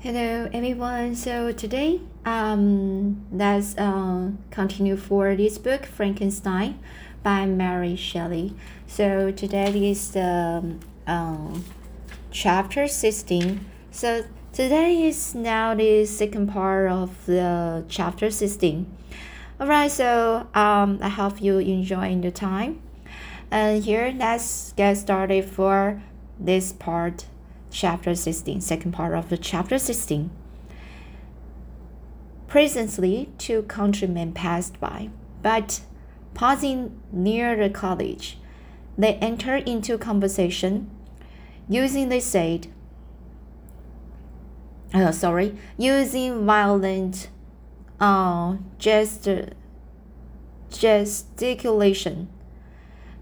Hello everyone. So today, um, let's uh, continue for this book, Frankenstein, by Mary Shelley. So today is the um, chapter sixteen. So today is now the second part of the chapter sixteen. Alright. So um, I hope you enjoying the time. And here, let's get started for this part chapter 16, second part of the chapter 16. Presently, two countrymen passed by, but pausing near the cottage, they entered into conversation. Using, they said, uh, sorry, using violent uh, gest gesticulation,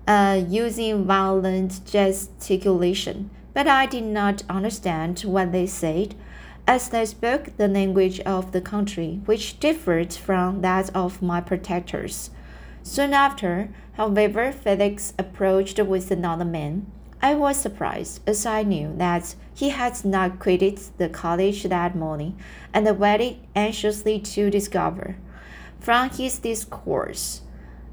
uh, using violent gesticulation but I did not understand what they said, as they spoke the language of the country, which differed from that of my protectors. Soon after, however, Felix approached with another man. I was surprised, as I knew that he had not quitted the cottage that morning, and waited anxiously to discover, from his discourse,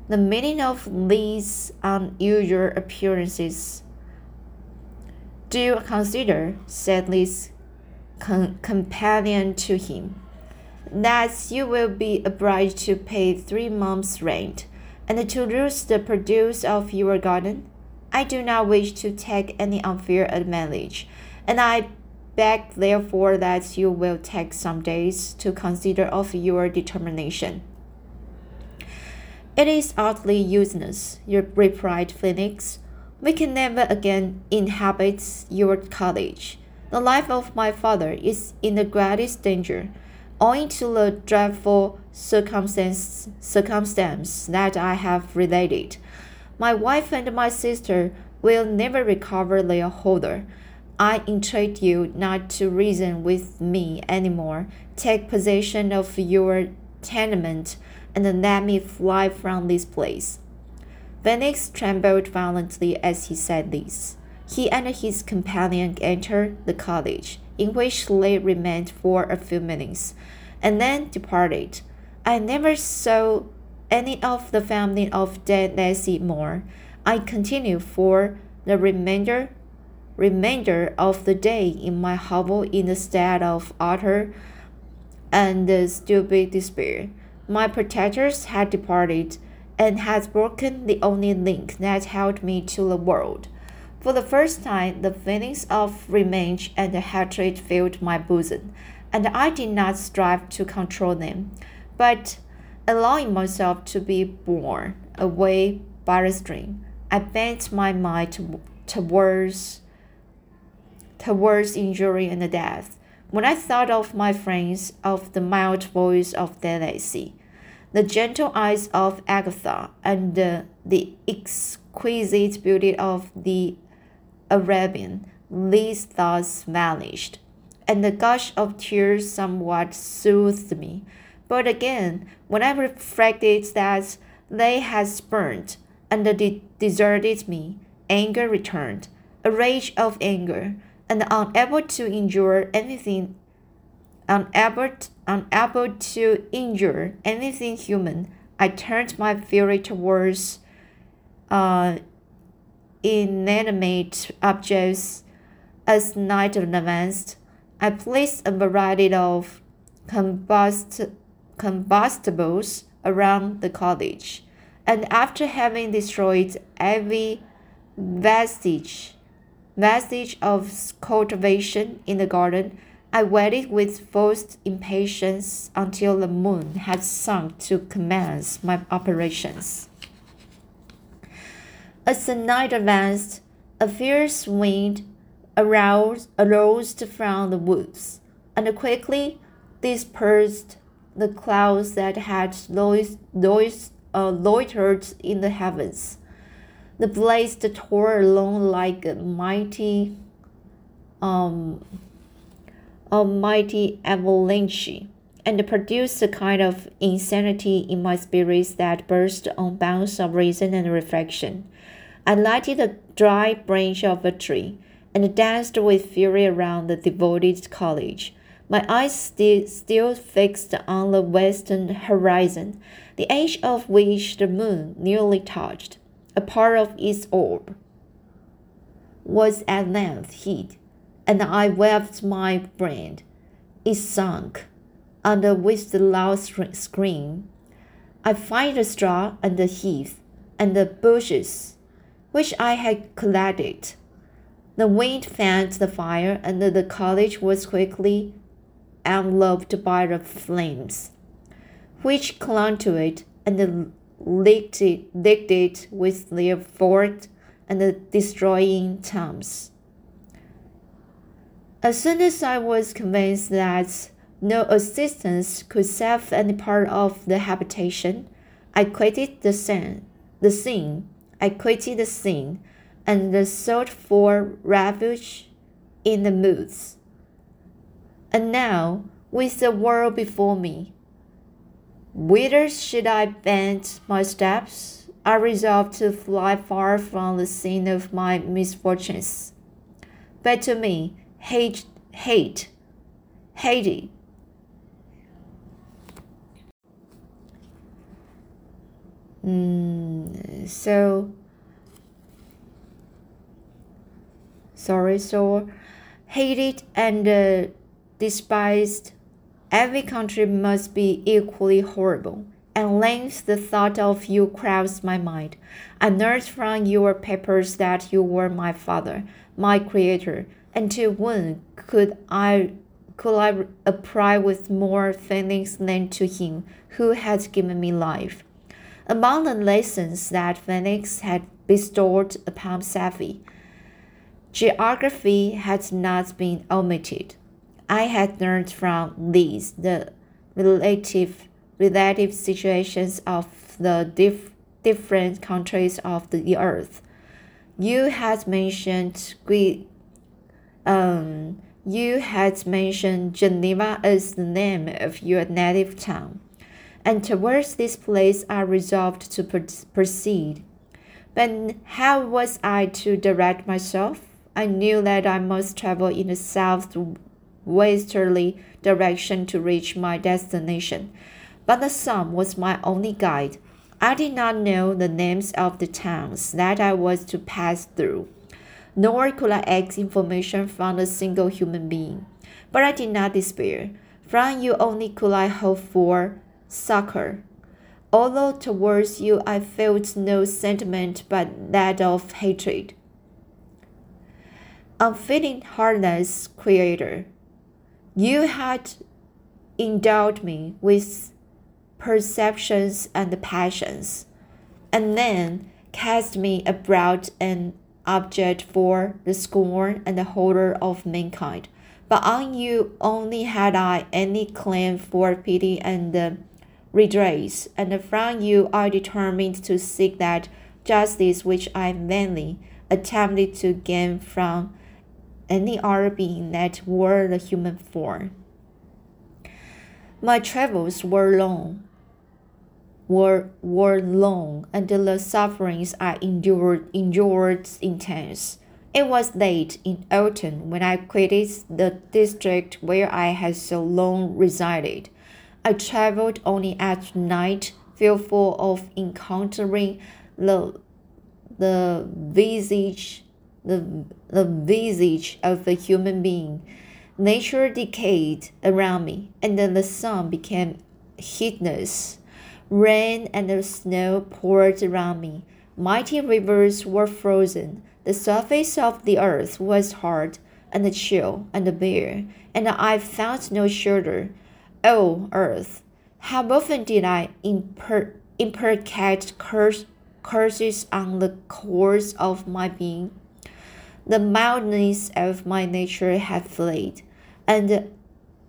the meaning of these unusual appearances do consider, said com companion to him, that you will be obliged to pay three months' rent, and to lose the produce of your garden? I do not wish to take any unfair advantage, and I beg therefore that you will take some days to consider of your determination. It is utterly useless, replied Felix. We can never again inhabit your cottage. The life of my father is in the greatest danger, owing to the dreadful circumstance, circumstance that I have related. My wife and my sister will never recover their holder. I entreat you not to reason with me any more. Take possession of your tenement and let me fly from this place. Felix trembled violently as he said this. He and his companion entered the cottage, in which they remained for a few minutes, and then departed. I never saw any of the family of De Lacey more. I continued for the remainder remainder of the day in my hovel in a state of utter and stupid despair. My protectors had departed and has broken the only link that held me to the world. For the first time, the feelings of revenge and hatred filled my bosom, and I did not strive to control them, but allowing myself to be borne away by the stream, I bent my mind to, towards towards injury and death. When I thought of my friends, of the mild voice of De Lacey, the gentle eyes of Agatha, and uh, the exquisite beauty of the Arabian, these thoughts vanished, and the gush of tears somewhat soothed me. But again, when I reflected that they had spurned and de deserted me, anger returned, a rage of anger, and unable to endure anything Unable, unable to injure anything human, I turned my fury towards uh, inanimate objects. As night advanced, I placed a variety of combust combustibles around the cottage, and after having destroyed every vestige vestige of cultivation in the garden, I waited with forced impatience until the moon had sunk to commence my operations. As the night advanced, a fierce wind aroused, arose from the woods, and quickly dispersed the clouds that had uh, loitered in the heavens. The blaze tore along like a mighty um, a mighty avalanche and produced a kind of insanity in my spirits that burst on bounds of reason and reflection. I lighted a dry branch of a tree and danced with fury around the devoted college. my eyes sti- still fixed on the western horizon, the edge of which the moon nearly touched. A part of its orb was at length hid, and I waved my brand. It sunk under which the loud scream. I find the straw and the heath and the bushes which I had collected. The wind fanned the fire, and the cottage was quickly enveloped by the flames, which clung to it and licked it, licked it with their forked and destroying tongues. As soon as I was convinced that no assistance could save any part of the habitation, I quitted the scene. The scene. I quitted the scene, and sought for refuge in the woods. And now, with the world before me, whither should I bend my steps? I resolved to fly far from the scene of my misfortunes. But to me, hate, hate, Haiti. Mm, so, sorry, so hated and uh, despised. Every country must be equally horrible. At length, the thought of you crowds my mind. I learned from your papers that you were my father, my creator, to when could I could I apply with more feelings than to him who had given me life? Among the lessons that Felix had bestowed upon Safie, geography had not been omitted. I had learned from these the relative relative situations of the dif- different countries of the earth. You had mentioned um, you had mentioned Geneva as the name of your native town, and towards this place I resolved to proceed. But how was I to direct myself? I knew that I must travel in the southwesterly direction to reach my destination, but the sun was my only guide. I did not know the names of the towns that I was to pass through nor could I ask information from a single human being. But I did not despair. From you only could I hope for succor. Although towards you I felt no sentiment but that of hatred. Unfitting heartless creator, you had endowed me with perceptions and passions, and then cast me abroad and object for the scorn and the horror of mankind. But on you only had I any claim for pity and uh, redress, and from you I determined to seek that justice which I vainly attempted to gain from any other being that wore the human form. My travels were long, were, were long, and the sufferings I endured, endured intense. It was late in autumn when I quitted the district where I had so long resided. I traveled only at night, fearful of encountering the the visage the, the visage of a human being. Nature decayed around me, and then the sun became heedless. Rain and snow poured around me. Mighty rivers were frozen. The surface of the earth was hard and chill and bare, and I found no shelter. Oh, earth, how often did I imper- imprecate curse- curses on the course of my being? The mildness of my nature had fled, and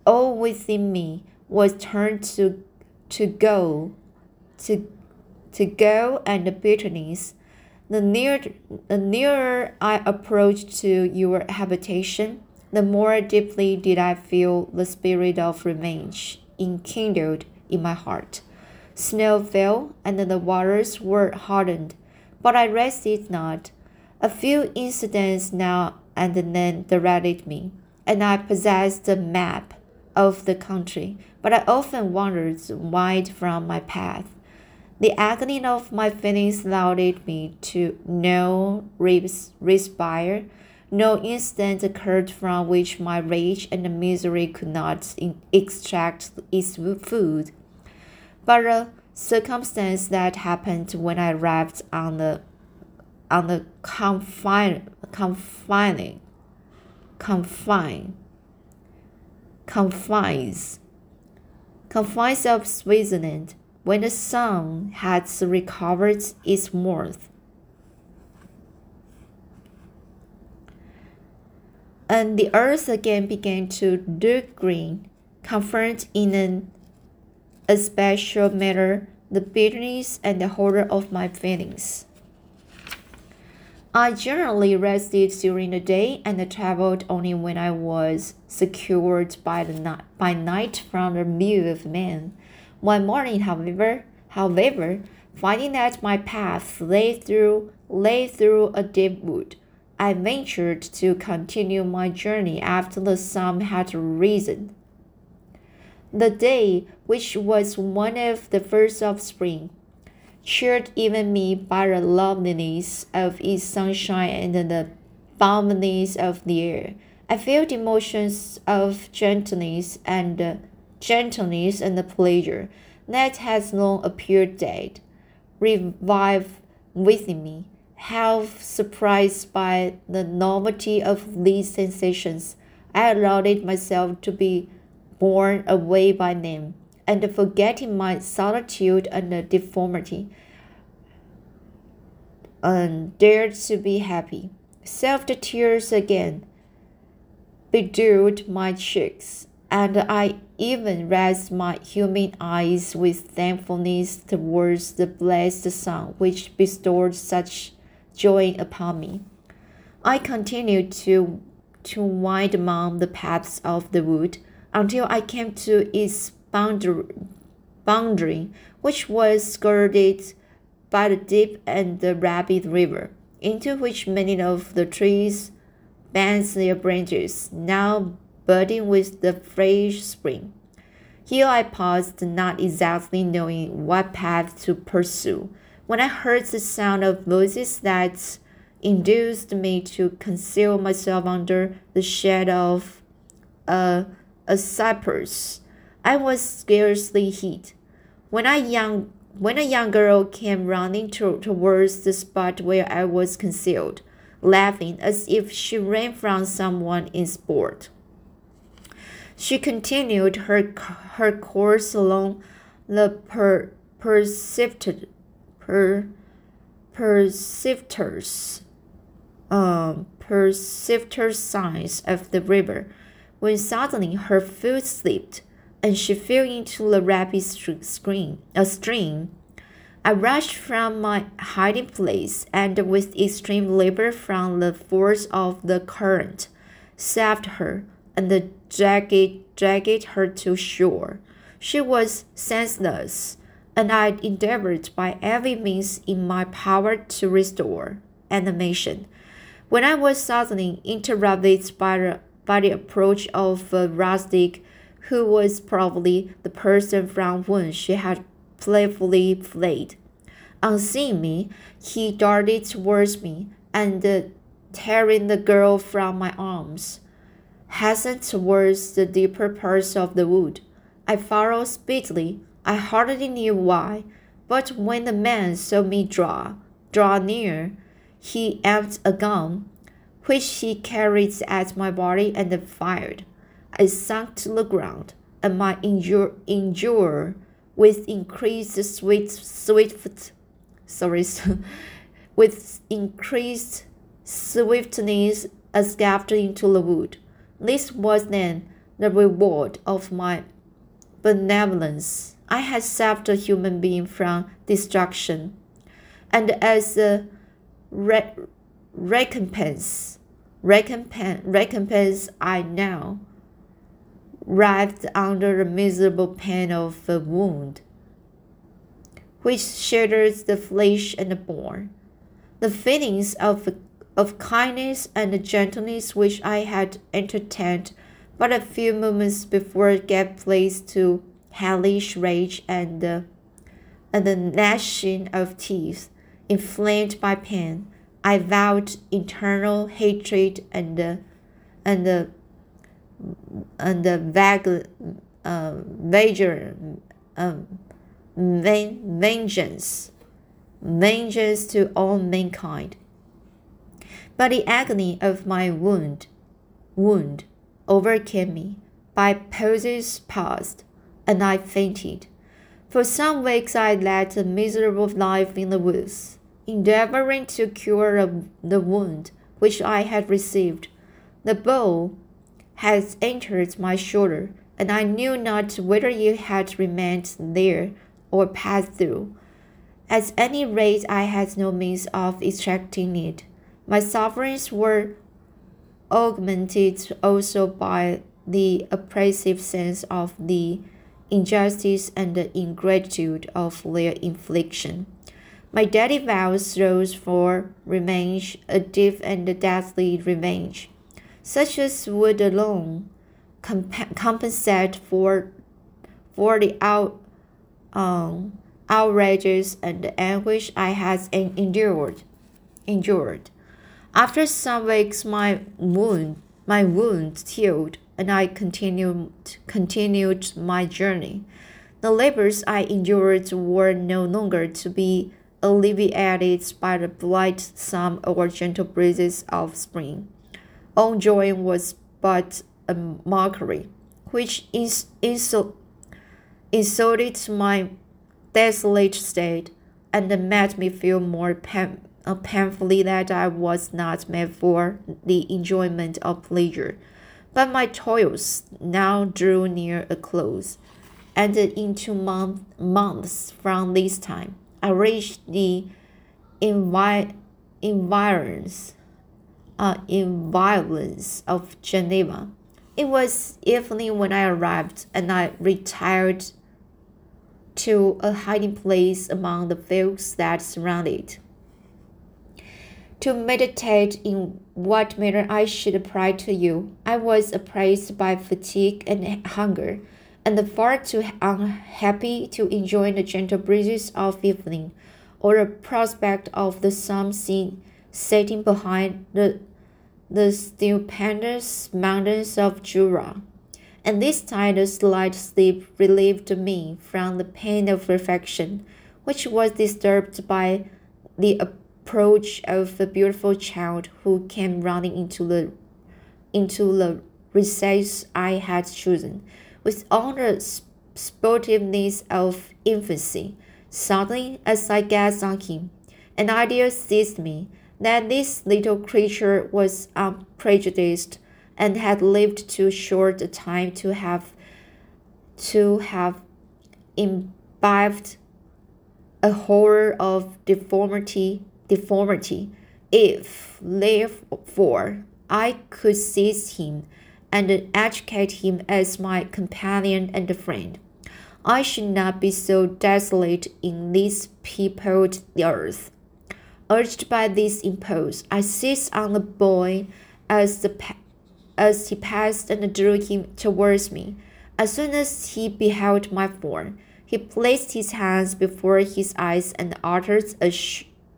all within me was turned to, to go to, to go and bitterness. The nearer, the nearer I approached to your habitation, the more deeply did I feel the spirit of revenge enkindled in my heart. Snow fell, and the waters were hardened, but I rested not. A few incidents now and then directed me, and I possessed a map of the country, but I often wandered wide from my path. The agony of my feelings allowed me to no respire. No instant occurred from which my rage and misery could not extract its food. But a circumstance that happened when I arrived on the on the confine confining confine confines confines of Switzerland when the sun had recovered its warmth. And the earth again began to look green, confirmed in an especial manner the bitterness and the horror of my feelings. I generally rested during the day and traveled only when I was secured by the night by night from the view of men. One morning, however, however, finding that my path lay through lay through a deep wood, I ventured to continue my journey after the sun had risen. The day, which was one of the first of spring, cheered even me by the loveliness of its sunshine and the balminess of the air. I felt emotions of gentleness and gentleness and the pleasure that has long appeared dead, revive within me. Half surprised by the novelty of these sensations, I allowed myself to be borne away by them and forgetting my solitude and deformity, and dared to be happy. Self tears again bedewed my cheeks, and I even raised my human eyes with thankfulness towards the blessed sun which bestowed such joy upon me. I continued to to wind among the paths of the wood until I came to its boundary, boundary which was skirted by the deep and the rapid river, into which many of the trees bent their branches, now budding with the fresh spring. Here I paused, not exactly knowing what path to pursue, when I heard the sound of voices that induced me to conceal myself under the shade of a, a cypress I was scarcely hit. When a young when a young girl came running to, towards the spot where I was concealed, laughing as if she ran from someone in sport. She continued her her course along the per, persift, per, persifters, um, persifters signs of the river, when suddenly her foot slipped and she fell into the rapid stream. A stream. I rushed from my hiding place and, with extreme labor from the force of the current, saved her and dragged, dragged her to shore. She was senseless, and I endeavored by every means in my power to restore animation. When I was suddenly interrupted by the, by the approach of a rustic who was probably the person from whom she had playfully fled. On seeing me, he darted towards me and, uh, tearing the girl from my arms, hastened towards the deeper parts of the wood. I followed speedily. I hardly knew why, but when the man saw me draw, draw near, he aimed a gun, which he carried at my body and fired. I sunk to the ground, and my injure, injurer, with increased sweet, swift, sorry, with increased swiftness, escaped into the wood. This was then the reward of my benevolence. I had saved a human being from destruction, and as a re- recompense, recompense, recompense, I now writhed under the miserable pain of a wound, which shatters the flesh and the bone. The feelings of, of kindness and gentleness which I had entertained but a few moments before gave place to hellish rage and, uh, and the gnashing of teeth, inflamed by pain, I vowed eternal hatred and uh, and uh, and the vague uh, vager, um, vengeance, vengeance to all mankind. But the agony of my wound, wound, overcame me. By pauses passed, and I fainted. For some weeks I led a miserable life in the woods, endeavoring to cure the wound which I had received. The ball had entered my shoulder, and I knew not whether it had remained there or passed through. At any rate, I had no means of extracting it. My sufferings were augmented also by the oppressive sense of the injustice and the ingratitude of their infliction. My daddy vows rose for revenge, a deep and deadly revenge, such as would alone comp- compensate for for the out, um, outrages and anguish I had endured. Endured. After some weeks, my wound, my wound healed, and I continued continued my journey. The labors I endured were no longer to be alleviated by the blithesome or gentle breezes of spring. All joy was but a mockery, which ins- insulted my desolate state and made me feel more pain, uh, painfully that I was not made for the enjoyment of pleasure. But my toils now drew near a close, and in two month, months from this time, I reached the envi- environs, uh, environs of Geneva. It was evening when I arrived, and I retired to a hiding place among the fields that surrounded it. To meditate in what manner I should apply to you, I was oppressed by fatigue and hunger, and far too unhappy to enjoy the gentle breezes of evening, or the prospect of the sun setting behind the the stupendous mountains of Jura. And this time slight sleep relieved me from the pain of reflection, which was disturbed by the approach of a beautiful child who came running into the into the recess I had chosen, with all the sportiveness of infancy. Suddenly, as I gazed on him, an idea seized me that this little creature was unprejudiced and had lived too short a time to have to have imbibed a horror of deformity deformity if therefore I could seize him and educate him as my companion and friend. I should not be so desolate in this peopled earth. Urged by this impulse, I seized on the boy as the as he passed and drew him towards me. As soon as he beheld my form, he placed his hands before his eyes and uttered a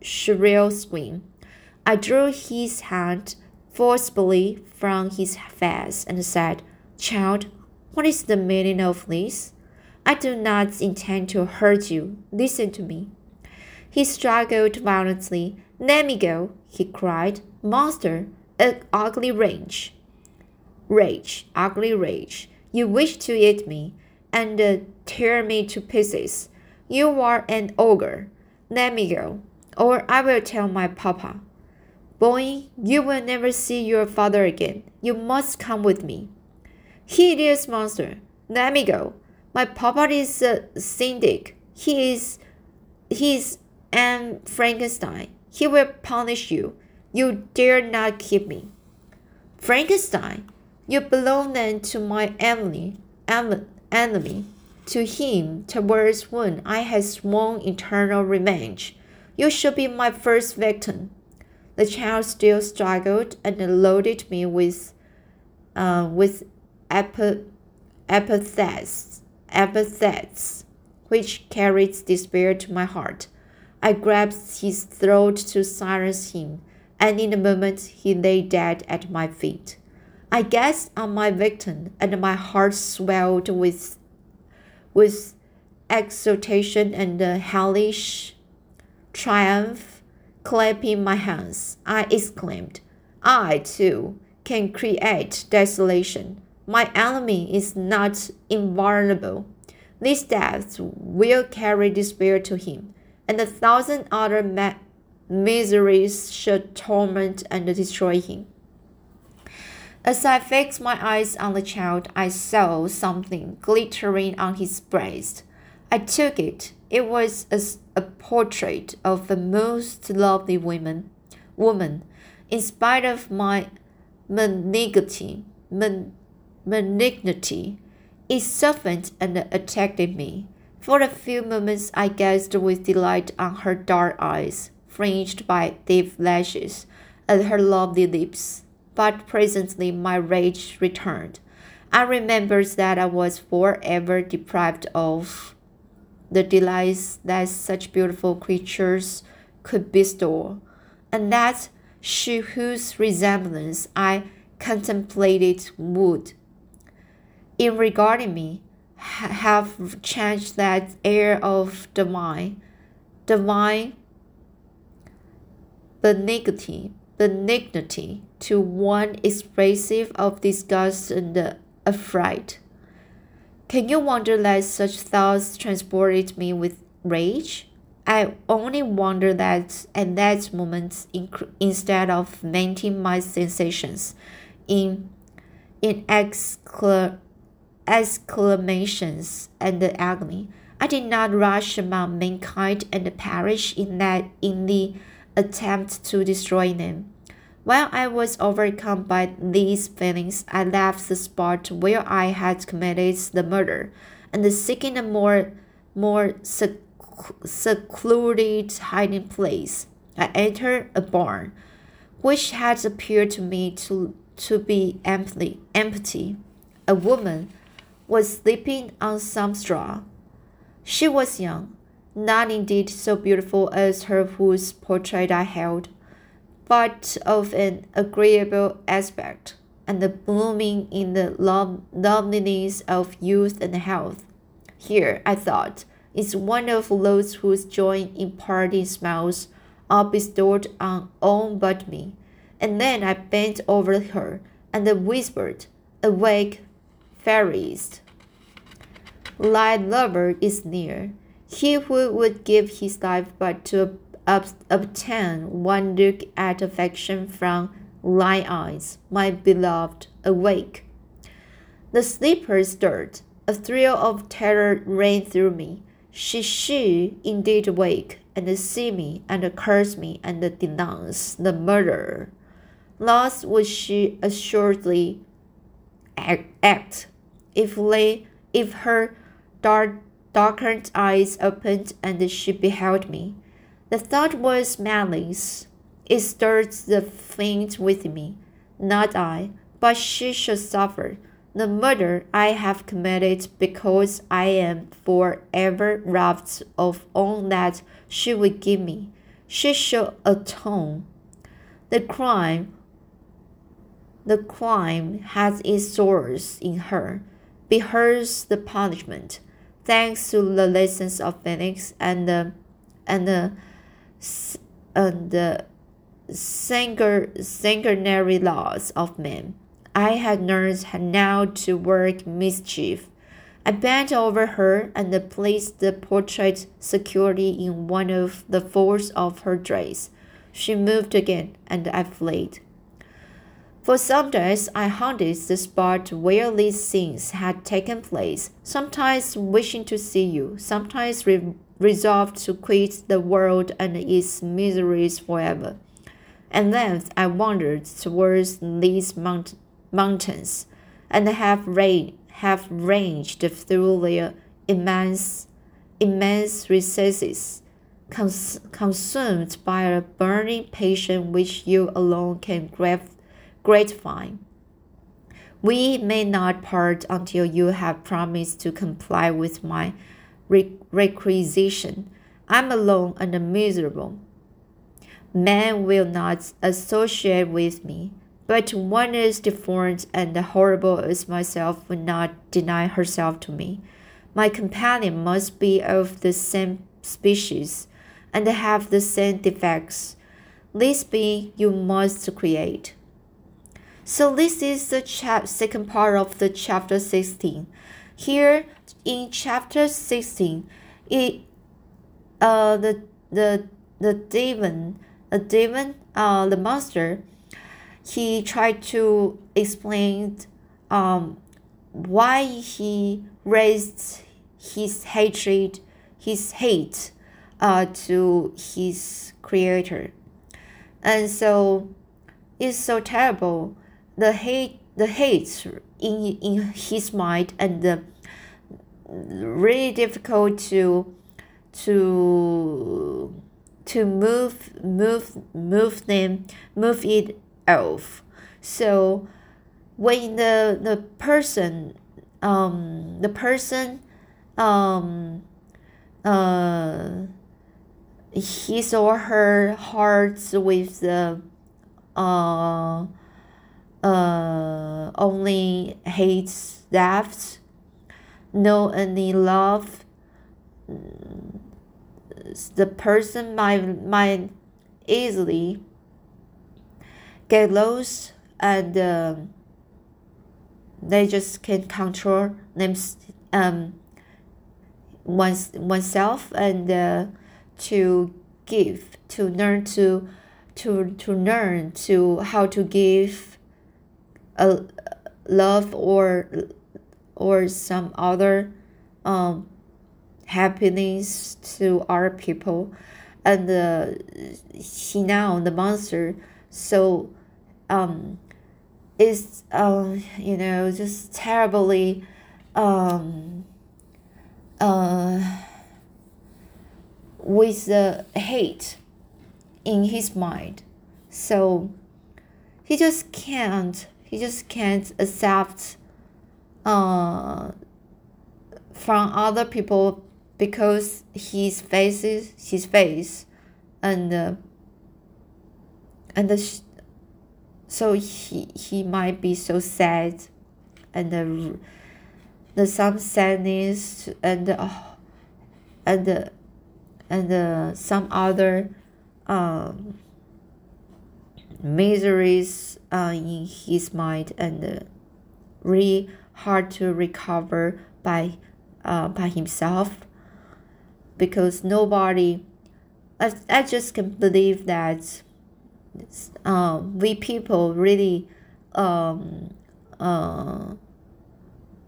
shrill scream. I drew his hand forcibly from his face and said, Child, what is the meaning of this? I do not intend to hurt you. Listen to me. He struggled violently. Let me go, he cried. Monster, an ugly wretch. Rage, ugly rage, you wish to eat me and uh, tear me to pieces. You are an ogre. Let me go, or I will tell my papa. Boy, you will never see your father again. You must come with me. Hideous monster, let me go. My papa is a syndic. He is he is an Frankenstein. He will punish you. You dare not keep me. Frankenstein, you belong then to my enemy, enemy, to him towards whom I have sworn eternal revenge. You should be my first victim. The child still struggled and loaded me with, uh, with epithets, epithets, which carried despair to my heart. I grabbed his throat to silence him, and in a moment he lay dead at my feet. I gazed on my victim, and my heart swelled with, with exultation and hellish triumph. Clapping my hands, I exclaimed, I, too, can create desolation. My enemy is not invulnerable. This death will carry despair to him, and a thousand other miseries shall torment and destroy him. As I fixed my eyes on the child, I saw something glittering on his breast. I took it. It was a, a portrait of a most lovely woman. Woman, in spite of my malignity, malignity, it softened and uh, attracted me. For a few moments, I gazed with delight on her dark eyes, fringed by deep lashes, and her lovely lips but presently my rage returned. I remembered that I was forever deprived of the delights that such beautiful creatures could bestow, and that she whose resemblance I contemplated would, in regarding me, have changed that air of divine, divine benignity benignity to one expressive of disgust and affright. Can you wonder that such thoughts transported me with rage? I only wonder that at that moment, instead of venting my sensations in, in excla, exclamations and agony, I did not rush among mankind and perish in that in the attempt to destroy them. While I was overcome by these feelings, I left the spot where I had committed the murder, and seeking a more, more secluded hiding place, I entered a barn, which had appeared to me to, to be empty. empty. A woman was sleeping on some straw. She was young, not indeed so beautiful as her whose portrait I held, but of an agreeable aspect, and blooming in the loveliness of youth and health. Here, I thought, is one of those whose joy in parting smiles are bestowed on all but me. And then I bent over her and whispered, Awake, fairest. Thy lover is near he who would give his life but to obtain one look at affection from thine eyes, my beloved, awake. The sleeper stirred. A thrill of terror ran through me. She should indeed wake and see me and curse me and denounce the murderer. Thus would she assuredly act if, lay if her dark darkened eyes opened and she beheld me. The thought was malice. It stirred the faint within me. Not I, but she should suffer. The murder I have committed because I am for ever robbed of all that she would give me. She should atone. The crime the crime has its source in her. Be hers the punishment thanks to the lessons of Felix and the and the and uh, the sanguinary laws of men. I had learned her now to work mischief. I bent over her and placed the portrait securely in one of the folds of her dress. She moved again, and I fled. For some days I haunted the spot where these scenes had taken place, sometimes wishing to see you, sometimes re resolved to quit the world and its miseries forever. And then I wandered towards these mount mountains, and have, ra have ranged through their immense, immense recesses, cons consumed by a burning passion which you alone can gratifying. We may not part until you have promised to comply with my requisition. I'm alone and miserable. Man will not associate with me, but one as deformed and horrible as myself will not deny herself to me. My companion must be of the same species and have the same defects. This being you must create. So this is the chap second part of the chapter 16. Here in chapter 16, it uh the the the demon a demon uh the monster he tried to explain um why he raised his hatred his hate uh to his creator. And so it's so terrible. The hate the hate in in his mind and the really difficult to to to move move move them move it off. So when the the person um the person um uh his or her hearts with the uh uh only hates death no any love the person might might easily get lost and uh, they just can control them um one's oneself and uh, to give to learn to to to learn to how to give a love or or some other um happiness to our people. And uh, now the monster. So um is um you know just terribly um uh with the hate in his mind. So he just can't he just can't accept uh from other people because his faces his face and uh, and the so he he might be so sad and the the some sadness and uh, and uh, and uh, some other um, miseries uh, in his mind and uh, really hard to recover by uh, by himself because nobody I, I just can believe that uh, we people really um, uh,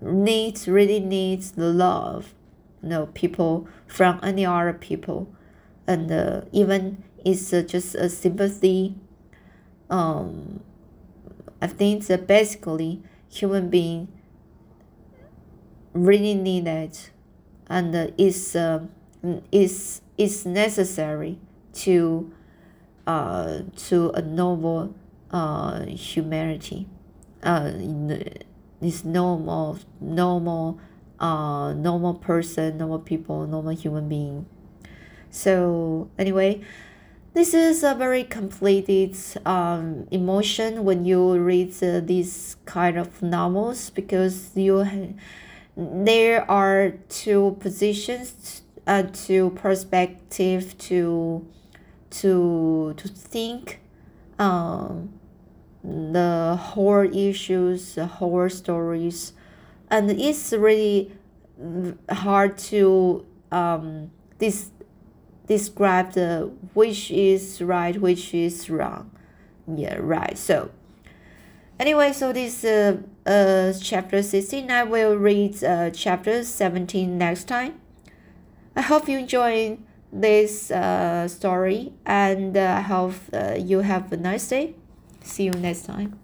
needs really needs the love you know people from any other people. And uh, even it's uh, just a sympathy um, I think that basically human being really need it and is uh, is is necessary to uh, to a noble uh, humanity. Uh, this normal normal uh, normal person, normal people, normal human being. So anyway, this is a very completed um, emotion when you read uh, these kind of novels because you there are two positions uh, to perspective to to to think um, the whole issues the whole stories. And it's really hard to um, this describe the which is right which is wrong. Yeah right. So anyway so this uh, uh chapter 16 i will read uh, chapter 17 next time I hope you enjoy this uh, story and uh, I hope uh, you have a nice day. See you next time.